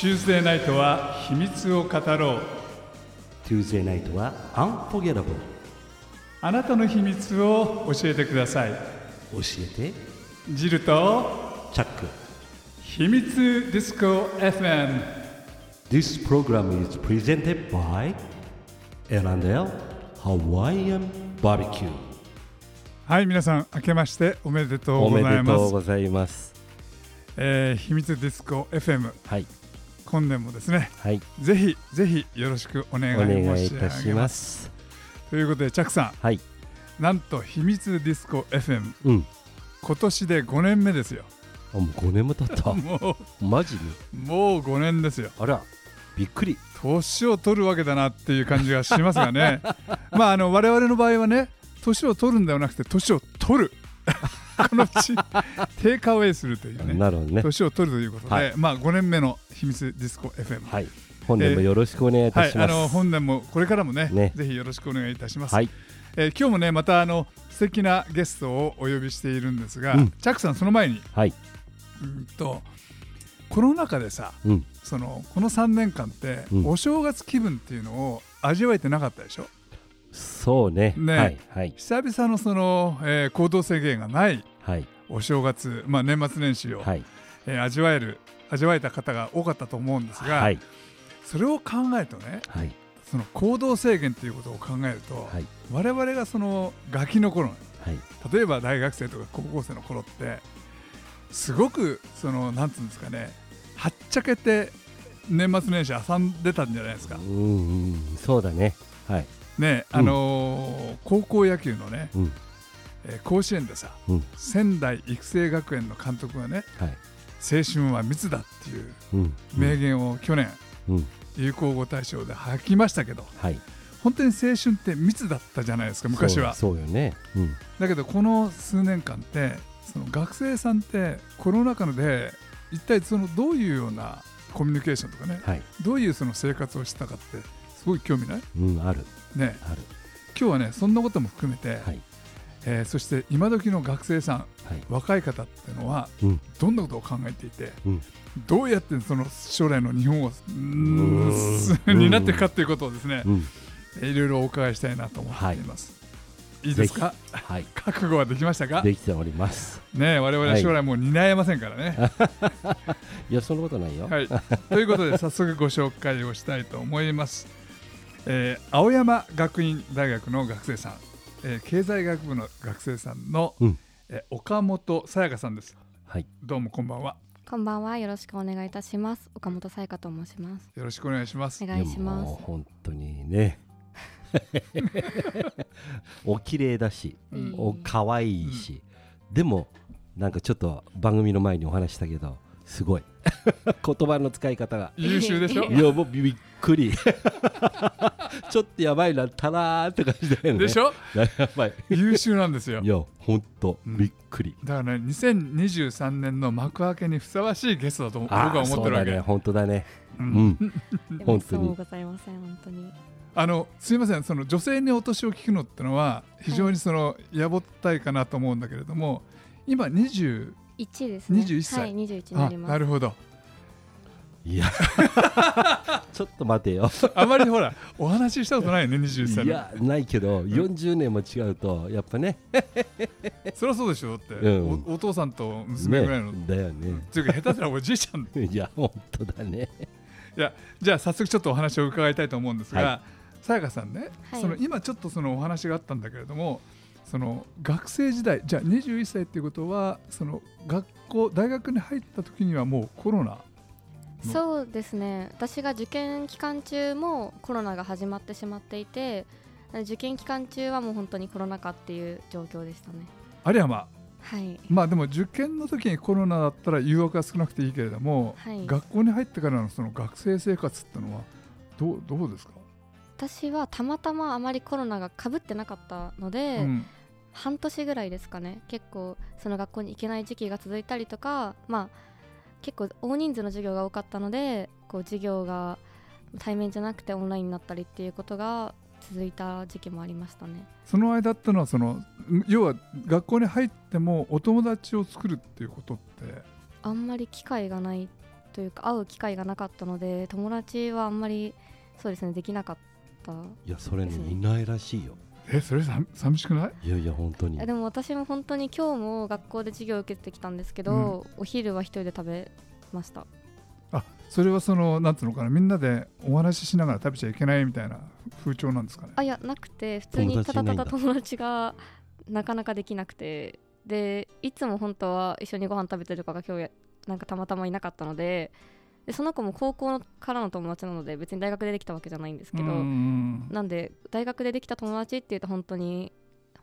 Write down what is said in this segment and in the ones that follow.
Tuesday ナイトは秘密を語ろう。Tuesday ナイトは Unforgettable あなたの秘密を教えてください。教えて。ジルとチャック。秘密ディスコ FM This program is presented by L&L Hawaiian Barbecue はい皆さん明けましておめでとうおめでございます。とうございます。えー秘密ディスコ FM はい、今年もですねはい、ぜひぜひよろしくお願おい申し上げます。たします。ということでチャックさはい、んなんと秘密ディスコ FM うん、今年で5年目ですよ。あもう5年も経った。もマジに？うもう5年ですよ。あら、びっくり。年を取るわけだなっていう感じがしますがね。まああの我々の場合はね年を取るんではなくて年を取る このちテイクアウェイするというねなるほどね。年を取るということで、はい。まあ5年目の秘密ディスコ FM はい、本年もよろしくお願いいはい、たします。あの本年もこれからもねね。ぜひよろしくお願いいたします、はい、えー今日もねまたあの素敵なゲストをお呼びしているんですが、うん。チャックさんその前にはい、うんとコロナ禍でさうん、そのこの3年間って、うん。お正月気分っていうのを味わえてなかったでしょ？そうね。ね。はい、はい、久々のその、えー行動制限がないはい、お正月、まあ、年末年始を、はい、えー味わえる味わえた方が多かったと思うんですが、はい、それを考えるとねはい、その行動制限っていうことを考えると、はい、我々がそのガキの頃はい、例えば大学生とか高校生の頃ってすごくそのなんつうんですかねはっちゃけて年末年始遊んでたんじゃないですか。う。ん、うん、そうだね。はい、ねあのー高校野球のね、うん、えー甲子園でさうん、仙台育成学園の監督がねはい、青春は密だっていううん、名言を去年うん、流行語大賞で吐きましたけどはい。本当に青春って密だったじゃないですか昔は。そうよね。うん、だけどこの数年間ってその学生さんってコロナ禍で一体そのどういうようなコミュニケーションとかねはい、どういうその生活をしてたかってすごい興味ない？うん、ある、ね。ある。今日はねそんなことも含めて、はい、えーそして今時の学生さんはい、若い方ってのはうん、どんなことを考えていて、うん。どうやってその将来の日本をうーうん。ん担っていくかということをですね、うん、いろいろお伺いしたいなと思っています。い、いですか？はい、覚悟はできましたか？できております。ねえ我々は将来もう担えませんからね。いや、そんなことないよ。はい、ということで早速ご紹介をしたいと思います。えー青山学院大学の学生さん、えー経済学部の学生さんの、うんえー岡本さやかさんです。はい、どうもこんばんは。こんばんは。よろしくお願いいたします。岡本さやかと申します。よろしくお願いしますお。願いしまやもうす。本当にね お綺麗だし、うんお可愛いし、でもなんかちょっと番組の前にお話したけどすごい。言葉の使い方が。優秀でしょ？いやもうびっくり。ちょっとやばいなたらーって感じだよね。でしょ？やばい。優秀なんですよ。い。や本当うん。びっくり、だからね、2023年の幕開けにふさわしいゲストだと僕はああ思ってるわけ。そうだね本当だね。ううん。本当に。そうございません。本当に。あのすいません、その女性にお年を聞くのってのは非常にそのやぼったいかなと思うんだけれども、今20、一ですね。21歳。はい、二十一になあります。なるほど。いや。ちょっと待てよ。あまりほらお話ししたことないよね、21歳の。いやないけど40年も違うとやっぱね。そりゃそうでしょだって、うん。おお父さんと娘ぐらいの。ねだよね。っていうか下手すらおじいちゃん。いや本当だね。いやじゃあ早速ちょっとお話を伺いたいと思うんですが、はさやかさんね、はい。その今ちょっとそのお話があったんだけれどもその学生時代じゃあ21歳っていうことはその学校大学に入った時にはもうコロナそうですね。私が受験期間中もコロナが始まってしまっていて、受験期間中はもう本当にコロナ禍っていう状況でしたね。あるいはまあはい。まあでも受験の時にコロナだったら誘惑が少なくていいけれども、はい学校に入ってからのその学生生活ってのはどうどうですか、私はたまたまあまりコロナがかぶってなかったので、うん半年ぐらいですかね。結構その学校に行けない時期が続いたりとかまあ結構大人数の授業が多かったのでこう授業が対面じゃなくてオンラインになったりっていうことが続いた時期もありましたね。その間ってのはその要は学校に入ってもお友達を作るっていうことって？あんまり機会がないというか会う機会がなかったので友達はあんまりそうですねできなかったいやそれねですねいないらしいよえそれさ寂しくない？いやいや本当に。えでも私も本当に今日も学校で授業を受けてきたんですけど、お昼は一人で食べました。あそれはそのなんつうのかなみんなでお話ししながら食べちゃいけないみたいな風潮なんですかね？あいやなくて普通にただただ友友達がなかなかできなくてでいつも本当は一緒にご飯食べてる子が今日やなんかたまたまいなかったのででその子も高校からの友達なので別に大学でできたわけじゃないんですけど、うんうんなんで大学でできた友達っていうと本当に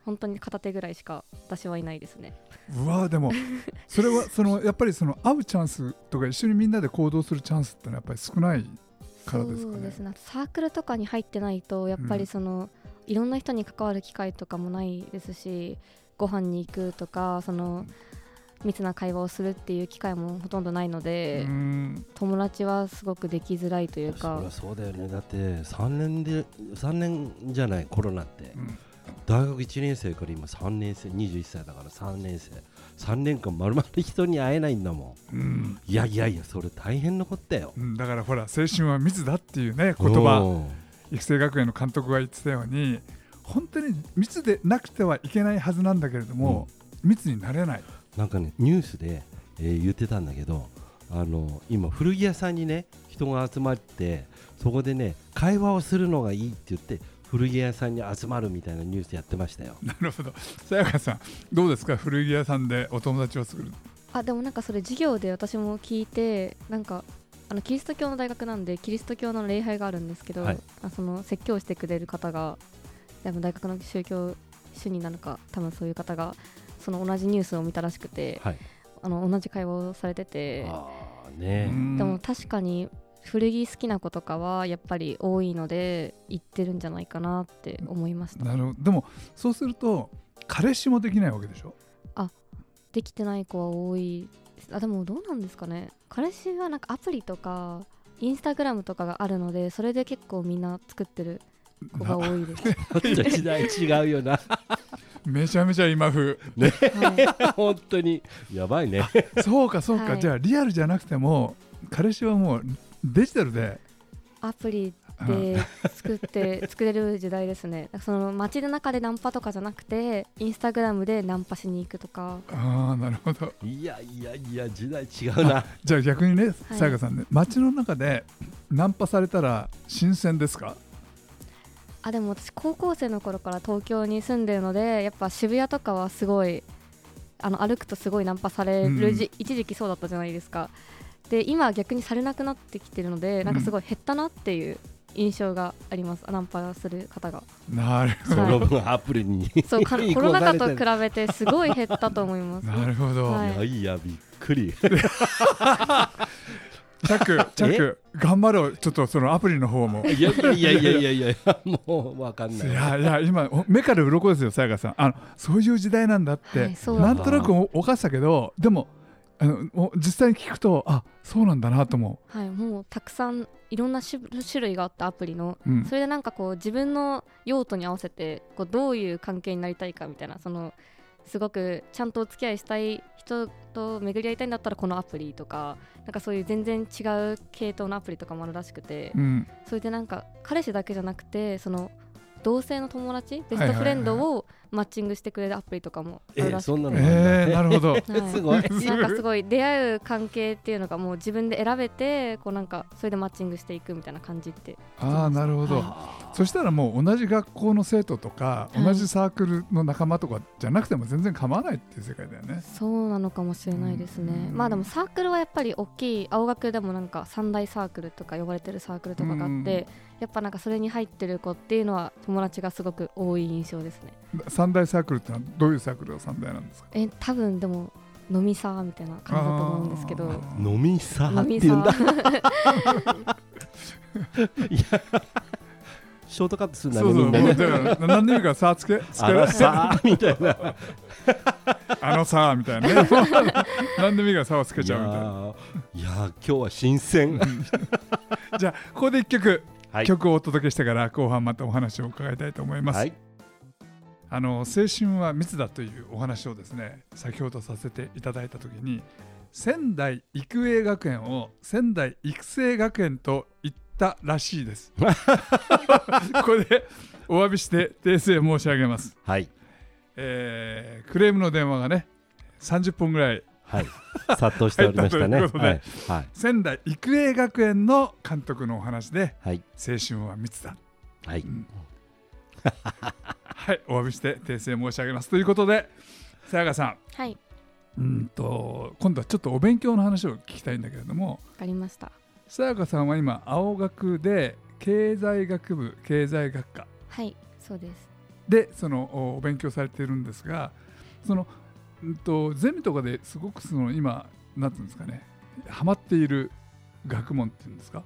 本当に片手ぐらいしか私はいないですね。うわでも それはそのやっぱりその会うチャンスとか一緒にみんなで行動するチャンスってのはやっぱり少ないからですかね。そうですね。サークルとかに入ってないとやっぱりその、いろんな人に関わる機会とかもないですしご飯に行くとかその密な会話をするっていう機会もほとんどないので、うん。友達はすごくできづらいというそかそうだよね。だって3年で3年じゃないコロナって。うん。大学1年生から今3年生21歳だから3年生。3年間まるまる人に会えないんだもうん。んいやいやいやそれ大変なことだよ。うん。だからほら青春は密だっていうね言葉。う。ん育成学園の監督が言ってたように本当に密でなくてはいけないはずなんだけれども、密になれないなんかねニュースで、えー言ってたんだけどあの今古着屋さんにね人が集まってそこでね会話をするのがいいって言って古着屋さんに集まるみたいなニュースやってましたよ。なるほど。さやかさんどうですか？古着屋さんでお友達を作るあでもなんかそれ授業で私も聞いてなんかあのキリスト教の大学なんでキリスト教の礼拝があるんですけど、はい。あその説教してくれる方が多分大学の宗教主任なのか多分そういう方がその同じニュースを見たらしくてはい。あの同じ会話をされててああね。うん。でも確かに古着好きな子とかはやっぱり多いので行ってるんじゃないかなって思いました。なるほど。でもそうすると彼氏もできないわけでしょ？できてない子は多いあでもどうなんですかね。彼氏はなんかアプリとかインスタグラムとかがあるのでそれで結構みんな作ってる子が多いです、ちょっと時代違うよなめちゃめちゃ今風。はい、本当に。やばいね。そうかそうか、はい。じゃあリアルじゃなくても彼氏はもうデジタルで。アプリうんで作って 作れる時代ですね。その街の中でナンパとかじゃなくてインスタグラムでナンパしに行くとか。ああなるほど。いやいやいや時代違うな。じゃあ逆にねはい。さやかさんね街の中でナンパされたら新鮮ですか？あでも私高校生の頃から東京に住んでるのでやっぱ渋谷とかはすごいあの歩くとすごいナンパされるじ、一時期そうだったじゃないですか。で今は逆にされなくなってきてるのでなんかすごい減ったなっていう印象があります。ナンパする方が。なるほそど、はい。の分アプリに。そう コロナ禍と比べてすごい減ったと思います。なるほど、はい。いやいやびっくり チャックチャック頑張ろう。ちょっとそのアプリの方も。いやいやいやいやいやもうわかんいない。やいや今お目から鱗ですよさやかさん。あのそういう時代なんだって、はいそうだ。なんとなくお犯したけどでもあのお実際に聞くとあそうなんだなと思はいもうたくさんいろんな種種類があったアプリの。う、うん。それでなんかこう自分の用途に合わせてこうどういう関係になりたいかみたいなそのすごくちゃんとお付き合いしたい人と巡り合いたいんだったらこのアプリとかなんかそういう全然違う系統のアプリとかもあるらしくて、うん。それでなんか彼氏だけじゃなくてその同性の友達ベストフレンドをマッチングしてくれるアプリとかもあるえらしくて、そんなのえー、なるほど。はい。すごい。なんかすごい出会う関係っていうのがもう自分で選べてこうなんかそれでマッチングしていくみたいな感じって。ああなるほど、そしたらもう同じ学校の生徒とか、はい。同じサークルの仲間とかじゃなくても全然構わないっていう世界だよね。そうなのかもしれないですね、うん。まあでもサークルはやっぱり大きい青学でもなんか三大サークルとか呼ばれてるサークルとかがあって、うん。やっぱなんかそれに入ってる子っていうのは友達がすごく多い印象ですね三大サークルってのはどういうサークルが三大なんですか？え多分でも飲みサーみたいな感じだと思うんですけど。あー。飲みさっ飲みて言うんだ。サー。ショートカットするんだそうそう、ねみんなね。もうだから何でもいいからさあつけつけあらさみたいな。あのさあみたいなね。何でもいいからさをつけちゃうみたいな。いやーいやー今日は新鮮。じゃあここで一曲、はい。曲をお届けしてから後半またお話を伺いたいと思います、はいあの青春は密だというお話をですね先ほどさせていただいた時に仙台育英学園を仙台育成学園と言ったらしいです。これでお詫びして訂正申し上げます、はい。えークレームの電話がね30本ぐらいはい。殺到しておりましたね。ということではい。はい。仙台育英学園の監督のお話ではい。青春は密だ。はい はいお詫びして訂正申し上げます。ということでさやかさん。はい。うんと今度はちょっとお勉強の話を聞きたいんだけれども。わかりました。さやかさんは今青学で経済学部経済学科。はいそうです。でそのおお勉強されているんですがその、うん、とゼミとかですごくその今なんていうんですかねハマっている学問っていうんですか？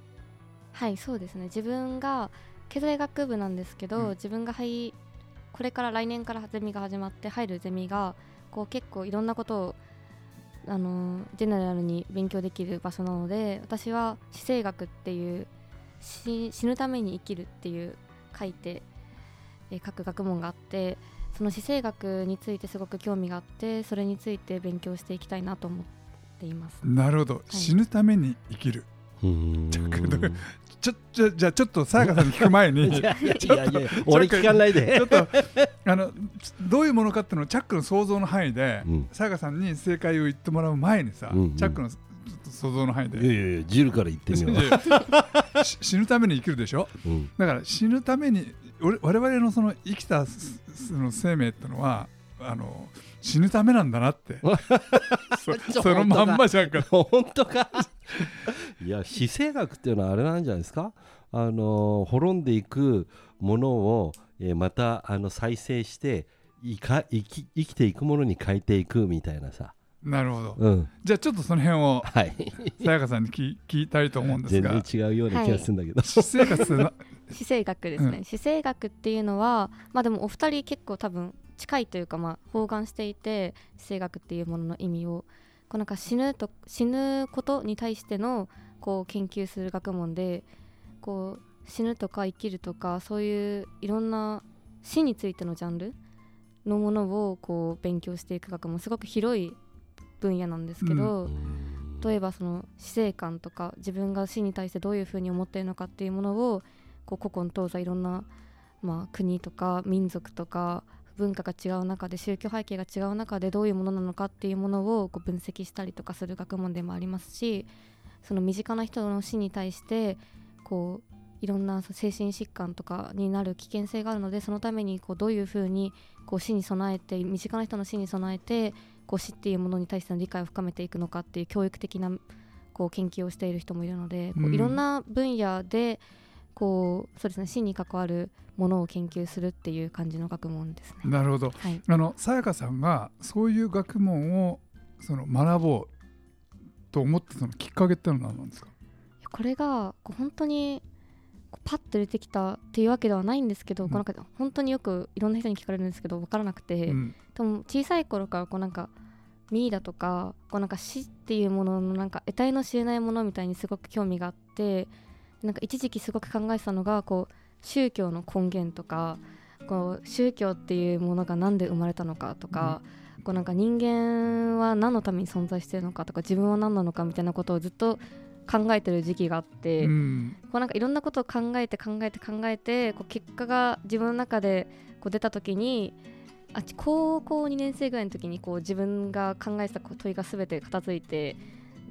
はいそうですね。自分が経済学部なんですけど、うん。自分が入これから来年からゼミが始まって入るゼミがこう結構いろんなことをあのージェネラルに勉強できる場所なので私は死生学っていう死死ぬために生きるっていう書いて、えー書く学問があってその死生学についてすごく興味があってそれについて勉強していきたいなと思っています。なるほど、死ぬために生きる ちょちょじゃあちょっとさやかさんに聞く前に いやいやいや俺聞かないちでょっとあのどういうものかっていうのをチャックの想像の範囲でうん。さやかさんに正解を言ってもらう前にさ、うんうん。チャックの想像の範囲で。いやいやジルから言ってみよう。し死ぬために生きるでしょ？うん。だから死ぬために俺我々のその生きたすその生命ってのはあの死ぬためなんだなって。そ のまんまじゃんか。本当か。いや死生学っていうのはあれなんじゃないですか？あの滅んでいくものを、えーまたあの再生していか生き生きていくものに変えていくみたいなさ。なるほど。うん。じゃあちょっとその辺をはい。さやかさんに聞聞いたいと思うんです全が然違うような気がするんだけど、死生活ってな死生学ですね、うん。死生学っていうのはまあでもお二人結構多分近いというかまあ包含していて死生学っていうものの意味をこうなんか死ぬと死ぬことに対してのこう研究する学問でこう死ぬとか生きるとかそういういろんな死についてのジャンルのものをこう勉強していく学問すごく広い分野なんですけど、例えばその死生観とか自分が死に対してどういうふうに思っているのかっていうものをこう古今東西いろんな、まあ、国とか民族とか文化が違う中で宗教背景が違う中でどういうものなのかっていうものをこう分析したりとかする学問でもありますしその身近な人の死に対してこういろんな精神疾患とかになる危険性があるのでそのためにこうどういうふうにこう死に備えて身近な人の死に備えてこう死っていうものに対しての理解を深めていくのかっていう教育的なこう研究をしている人もいるので、こううん。いろんな分野でこうそうですね死に関わるものを研究するっていう感じの学問ですね。なるほど。はい、あのさやかさんがそういう学問をその学ぼうと思ってそのきっかけってのは何なんですか？これがこう本当にパッと出てきたっていうわけではないんですけど、うん。こうなんか本当によくいろんな人に聞かれるんですけど分からなくて、うん。でも小さい頃からこうなんかミイラとかこうなんか死っていうもののなんか得体の知れないものみたいにすごく興味があってなんか一時期すごく考えてたのがこう宗教の根源とかこう宗教っていうものが何で生まれたのかとか、こうなんか人間は何のために存在してるのかとか自分は何なのかみたいなことをずっと考えてる時期があって、うん。こうなんかいろんなことを考えて考えて考えてこう結果が自分の中でこう出た時にあち高校2年生ぐらいの時にこう自分が考えてた問いが全て片付いて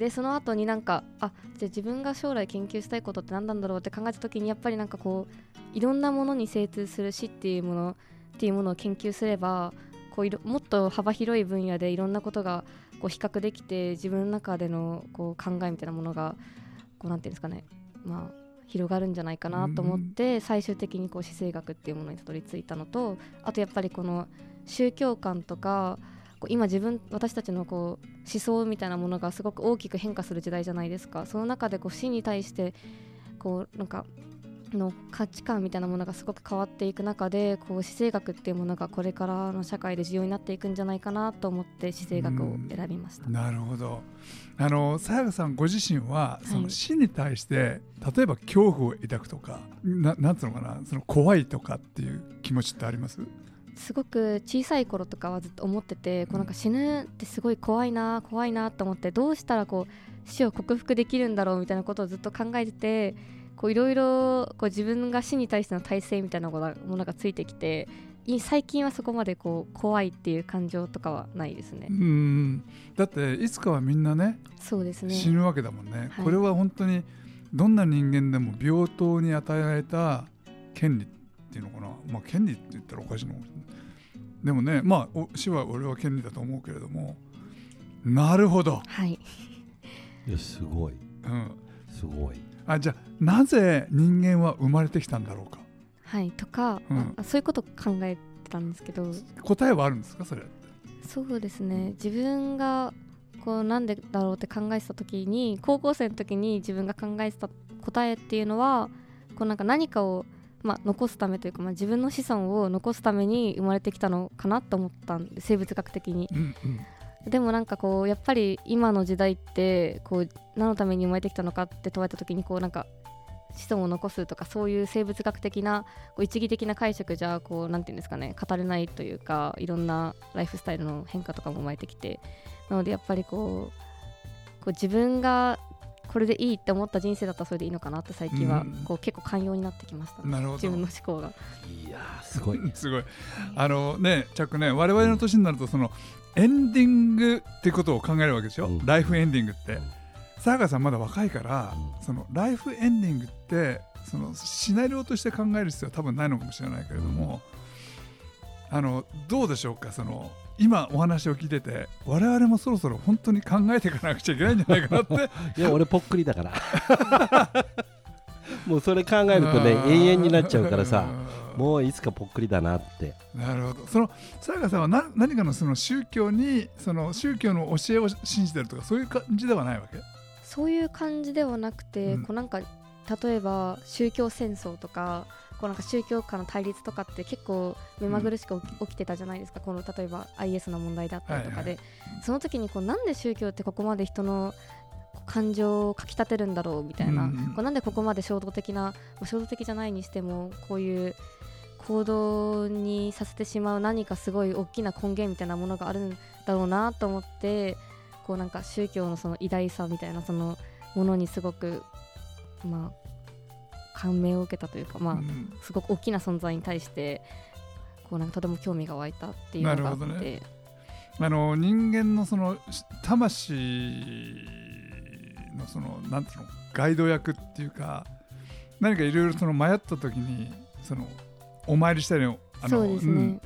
でその後になんかあじゃあ自分が将来研究したいことって何なんだろうって考えた時にやっぱりなんかこういろんなものに精通する死っていうものっていうものを研究すればこういろもっと幅広い分野でいろんなことがこう比較できて自分の中でのこう考えみたいなものがこうなんていうんですかねまあ広がるんじゃないかなと思って最終的にこう死生学っていうものにたどり着いたのとあとやっぱりこの宗教観とか今自分私たちのこう思想みたいなものがすごく大きく変化する時代じゃないですか。その中でこう死に対してこうなんかの価値観みたいなものがすごく変わっていく中でこう死生学っていうものがこれからの社会で重要になっていくんじゃないかなと思って死生学を選びました。なるほど。あのさやかさんご自身はそのはい死に対して、例えば恐怖を抱くとかななんつうのかなその怖いとかっていう気持ちってあります？すごく小さい頃とかはずっと思っててこうなんか死ぬってすごい怖いな怖いなと思ってどうしたらこう死を克服できるんだろうみたいなことをずっと考えててこういろいろこう自分が死に対しての体制みたいなものがついてきてい最近はそこまでこう怖いっていう感情とかはないですね。う。ん。だっていつかはみんなねそうですね。死ぬわけだもんね、はい。これは本当にどんな人間でも平等に与えられた権利っていうのかな。まあ権利って言ったらおかしいのかも。しれないでもねまあお死は俺は権利だと思うけれども。なるほど、はい。いやすごい。うん、すごい。あじゃあなぜ人間は生まれてきたんだろうか。はい。とか、うん。あそういうこと考えてたんですけど。答えはあるんですかそれそうですね。自分がこうなんでだろうって考えてた時に高校生の時に自分が考えてた答えっていうのはこうなんか何かを、まあ、残すためというか、まあ、自分の子孫を残すために生まれてきたのかなと思ったんで生物学的に。うんうん。でもなんかこうやっぱり今の時代ってこう何のために生まれてきたのかって問われた時にこうなんか子孫を残すとかそういう生物学的なこう一義的な解釈じゃこうなんていうんですかね語れないというかいろんなライフスタイルの変化とかも生まれてきて。なのでやっぱりこうこう自分がこれでいいって思った人生だったらそれでいいのかなって最近はうん。こう結構寛容になってきました、なるほど。自分の思考が。いやーすごい。すごい。あのねチャックね我々の年になるとそのエンディングってことを考えるわけでしょ、うん。ライフエンディングって。うん。さやかさんまだ若いから、うん。そのライフエンディングってそのシナリオとして考える必要は多分ないのかもしれないけれども、あのどうでしょうかその今お話を聞いてて我々もそろそろ本当に考えていかなくちゃいけないんじゃないかなって。いや俺ぽっくりだから。もうそれ考えるとねうん永遠になっちゃうからさうん。もういつかぽっくりだなって。なるほど。そのさやかさんはな何かのその宗教にその宗教の教えを信じてるとかそういう感じではないわけ？そういう感じではなくて、うん。こうなんか例えば宗教戦争とかこうなんか宗教間の対立とかって結構目まぐるしく起き,、てたじゃないですか。この例えば IS の問題だったりとかで、はいその時にこうなんで宗教ってここまで人の感情をかきたてるんだろうみたいな、うんうん。こうなんでここまで衝動的な、まあ、衝動的じゃないにしてもこういう行動にさせてしまう何かすごい大きな根源みたいなものがあるんだろうなと思ってこうなんか宗教のその偉大さみたいなそのものにすごくまあ感銘を受けたというかまあうん。すごく大きな存在に対してこうなんかとても興味が湧いたっていうのがあって、ね。あの人間のそのし魂のそのなんていうのガイド役っていうか何かいろいろその迷った時にそのお参りしたりあのそうん。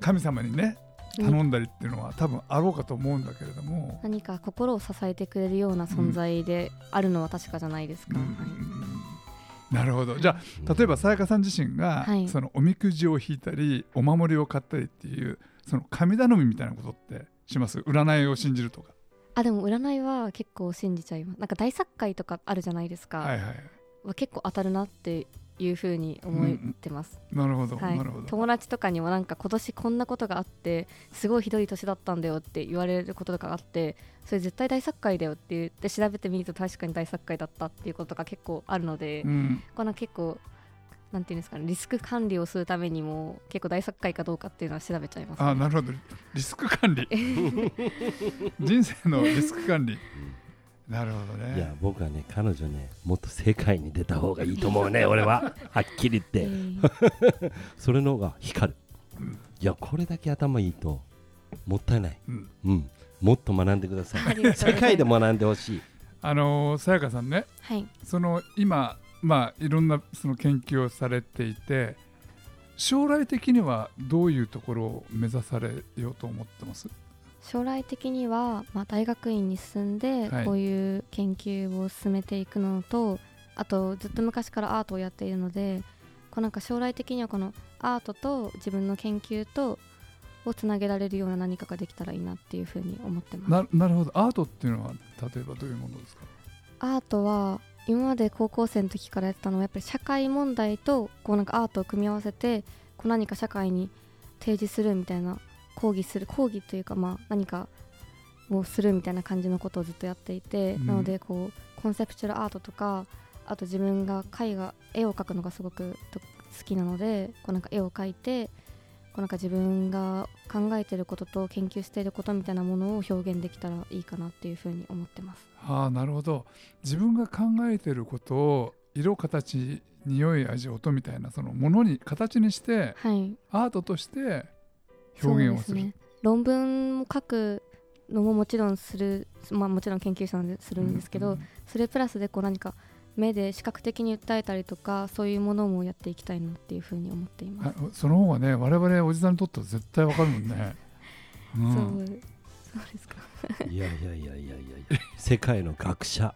神様にねうん。頼んだりっていうのは多分あろうかと思うんだけれども、何か心を支えてくれるような存在であるのは確かじゃないですか、うん。はいなるほど。じゃあ例えばさやかさん自身が、はい。そのおみくじを引いたりお守りを買ったりっていうその神頼みみたいなことってします？占いを信じるとか、あでも占いは結構信じちゃいます。なんか大作会とかあるじゃないですか、はいはい。は結構当たるなっていうふうに思ってます、なるほど、はい。なるほど。友達とかにもなんか今年こんなことがあってすごいひどい年だったんだよって言われることとかあってそれ絶対大作会だよって言って調べてみると確かに大作会だったっていうことが結構あるので、うん。この結構なんていうんですかねリスク管理をするためにも結構大作会かどうかっていうのは調べちゃいます、あなるほど。リスク管理。人生のリスク管理 なるほどね。いや僕はね彼女ねもっと世界に出た方がいいと思うね 俺は。はっきり言えって。ーそれの方が光る。うん。いやこれだけ頭いいともったいない。うん。うん。もっと学んでください。世界で学んでほしい。あのーさやかさんね。はい。その今まあいろんなその研究をされていて将来的にはどういうところを目指されようと思ってます？将来的には、まあ、大学院に進んではい。こういう研究を進めていくのと、あとずっと昔からアートをやっているのでこうなんか将来的にはこのアートと自分の研究とをつなげられるような何かができたらいいなっていうふうに思ってます。ななるほど。アートっていうのは例えばどういうものですか？アートは今まで高校生の時からやってたのはやっぱり社会問題とこうなんかアートを組み合わせてこう何か社会に提示するみたいな抗議する抗議というかまあ何かをするみたいな感じのことをずっとやっていて、うん。なのでこうコンセプチュアルアートとかあと自分が絵画絵を描くのがすごくと好きなのでこうなんか絵を描いてこうなんか自分が考えてることと研究していることみたいなものを表現できたらいいかなっていうふうに思ってます。ああなるほど。自分が考えてることを色形匂い味音みたいなそのものに形にしてはい、アートとして表現をする。そうですね、論文も書くのももちろんする、まあ、もちろん研究者なんでするんですけど、うんそれプラスでこう何か目で視覚的に訴えたりとかそういうものもやっていきたいなっていうふうに思っています。あその方がね我々おじさんにとっては絶対わかるもんね、うん。そう。そうですか。いやいやいやいやいや。世界の学者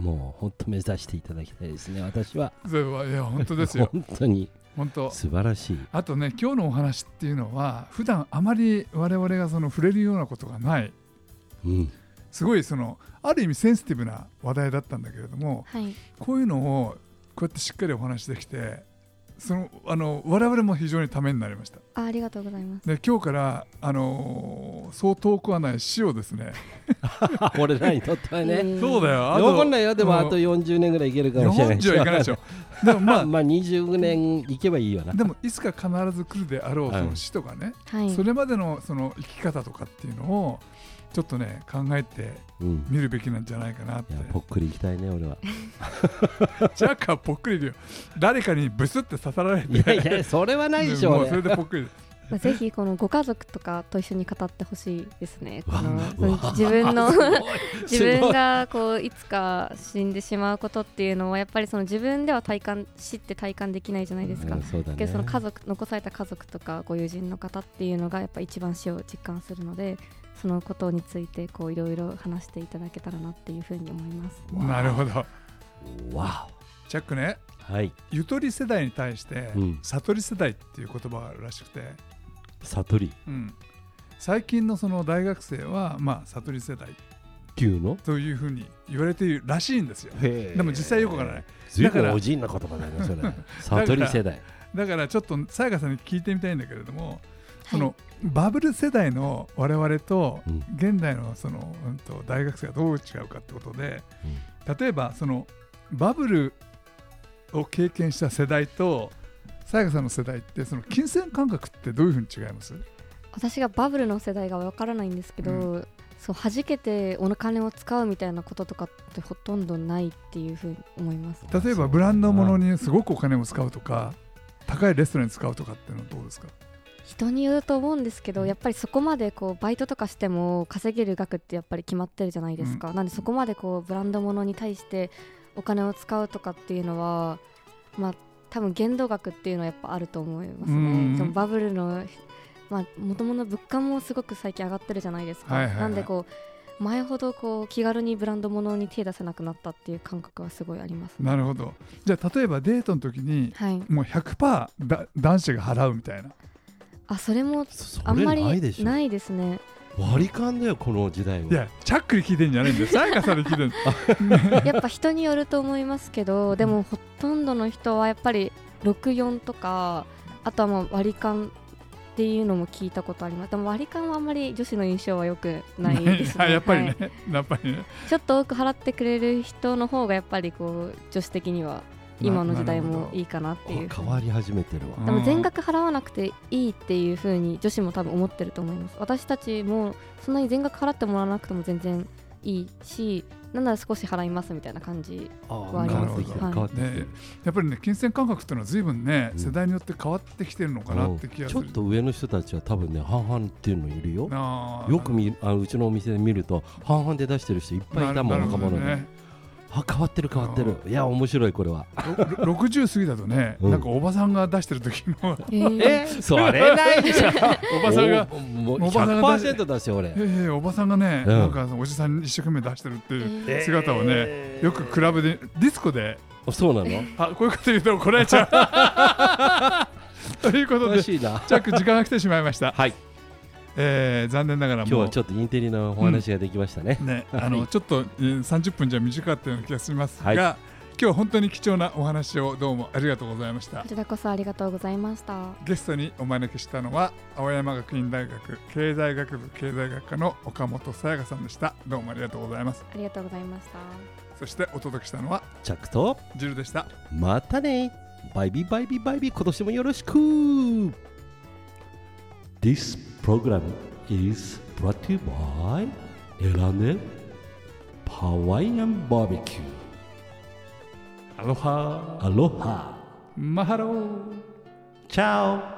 もう本当目指していただきたいですね。私は。それはいや本当ですよ。本当に。本当。素晴らしい。あとね今日のお話っていうのは普段あまり我々がその触れるようなことがない。うん。すごいそのある意味センシティブな話題だったんだけれどもはい、こういうのをこうやってしっかりお話できてそのあの我々も非常にためになりました。あありがとうございます。で今日からあのーそう遠くはない死をですね。俺らにとってはね。ん。そうだよ。あ分かんないよ。でもうん。あと40年ぐらいいけるかもしれない40はいかないでしょ。で もまあまあ20年いけばいいよな。でもいつか必ず来るであろうその死とかね、はい、それまでのその生き方とかっていうのをちょっとね考えてうん。見るべきなんじゃないかなって。いやぽっくりいきたいね俺は。ジャックはぽっくりいるよ。誰かにブスって刺さられて。いやいやそれはないでしょうそれでぽっくり。まあぜひこのご家族とかと一緒に語ってほしいですね。こわの自分の 自分がこういつか死んでしまうことっていうのはやっぱりその自分では体感知って体感できないじゃないですか。うんそうだね。けどその家族残された家族とかご友人の方っていうのがやっぱ一番死を実感するのでそのことについてこういろいろ話していただけたらなっていうふうに思います。なるほど。わジャックね。おはい。ゆとり世代に対して、うん。悟り世代っていう言葉があるらしくて、悟り。うん、最近のその大学生はまあ悟り世代。級の？というふうに言われているらしいんですよ。ででも実際よくわからない。ずいぶだからんおじんな言葉だね。それ悟り世代。だからちょっとさやかさんに聞いてみたいんだけれども、はい。そのバブル世代の我々とうん。現代のその、うん、と大学生がどう違うかってことで例えばそのバブルを経験した世代とさやかさんの世代ってその金銭感覚ってどういうふうに違います？私がバブルの世代がわからないんですけど、うそう弾けてお金を使うみたいなこととかってほとんどないっていうふうに思います。例えばブランド物にすごくお金を使うとか高いレストランに使うとかっていうのはどうですか？人によると思うんですけどやっぱりそこまでこうバイトとかしても稼げる額ってやっぱり決まってるじゃないですか、なんでそこまでこうブランド物に対してお金を使うとかっていうのはまあ多分限度額っていうのはやっぱあると思いますうんね。そのバブルのまあもともと物価もすごく最近上がってるじゃないですか。はいはいはいなんでこう前ほどこう気軽にブランド物に手出せなくなったっていう感覚はすごいあります、ね。なるほどじゃあ例えばデートの時にはい。もう100%だ男子が払うみたいなあそれもそれあんまりないでしょ。ないですね。割り勘だよこの時代は。いやチャックに聞いてんじゃないんだよさやかさんに聞いてんの やっぱ人によると思いますけどでもほとんどの人はやっぱり64とかあとはもう割り勘っていうのも聞いたことあります。でも割り勘はあんまり女子の印象は良くないですね。やっぱりね、はいやっぱりね。ちょっと多く払ってくれる人の方がやっぱりこう女子的には今の時代もいいかなっていう。変わり始めてるわ。でも全額払わなくていいっていう風に女子も多分思ってると思います。私たちもそんなに全額払ってもらわなくても全然いいしなんなら少し払いますみたいな感じあはあります。はい。やっぱりね金銭感覚っていうのは随分ね、うん。世代によって変わってきてるのかなって気がする。ちょっと上の人たちは多分ね半々っていうのいるよ。よく見あうちのお店で見ると半々で出してる人いっぱいいたもんなる若者で、なるほどねあ変わってる変わってる。いや面白いこれは。ろ60過ぎだとね、うん。なんかおばさんが出してる時のえー。え それないでしょ。おばさんがおもうおばさんが100%だし俺。ええおばさんがね、うん。なんかおじさんに一生懸命出してるっていうえー姿をね、よくクラブでディスコで。そうなの？あこういうこと言うと怒られちゃう。ということで詳しいな。ジャック時間が来てしまいました、はいえー残念ながらも。う今日はちょっとインテリなお話ができましたね、ね、あはい。のちょっと、えー30分じゃ短かったような気がしますが、はい。今日は本当に貴重なお話をどうもありがとうございました。こちらこそありがとうございました。ゲストにお招きしたのは青山学院大学経済学部経済学科の岡本さやかさんでした。どうもありがとうございます。ありがとうございました。そしてお届けしたのはチャックとジルでした。またね。バイビーバイビーバイビー今年もよろしく This program is brought to you by L&L Hawaiian Barbecue アロハ Aloha マハロー Ciao